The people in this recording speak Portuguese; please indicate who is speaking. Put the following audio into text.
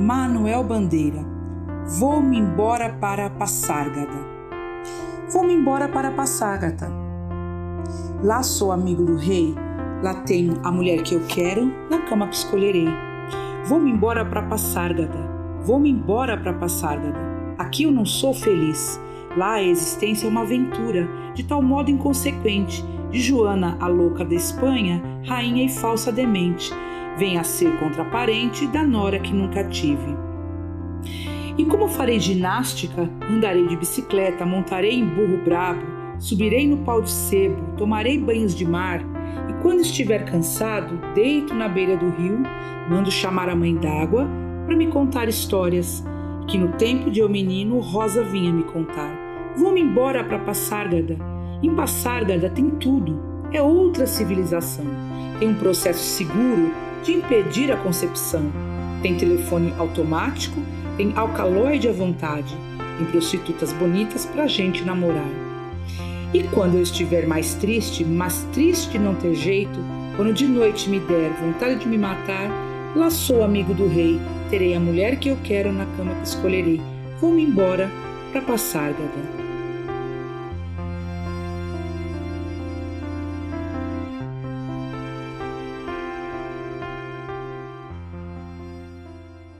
Speaker 1: Manuel Bandeira. Vou-me embora para Passárgada. Vou-me embora para Passárgada. Lá sou amigo do rei, lá tenho a mulher que eu quero, na cama que escolherei. Vou-me embora para Passárgada. Vou-me embora para Passárgada. Aqui eu não sou feliz. Lá a existência é uma aventura, de tal modo inconsequente, de Joana, a louca da Espanha, rainha e falsa demente, vem a ser contraparente da nora que nunca tive. E como farei ginástica, andarei de bicicleta, montarei em burro brabo, subirei no pau de sebo, tomarei banhos de mar, e quando estiver cansado, deito na beira do rio, mando chamar a mãe d'água para me contar histórias, que no tempo de eu menino Rosa vinha me contar. Vou-me embora para Passárgada. Em Passárgada tem tudo. É outra civilização. Tem um processo seguro de impedir a concepção. Tem telefone automático, tem alcaloide à vontade, tem prostitutas bonitas pra gente namorar. E quando eu estiver mais triste, mas triste não ter jeito, quando de noite me der vontade de me matar, lá sou amigo do rei, terei a mulher que eu quero na cama que escolherei. Vou-me embora para passar, Gada.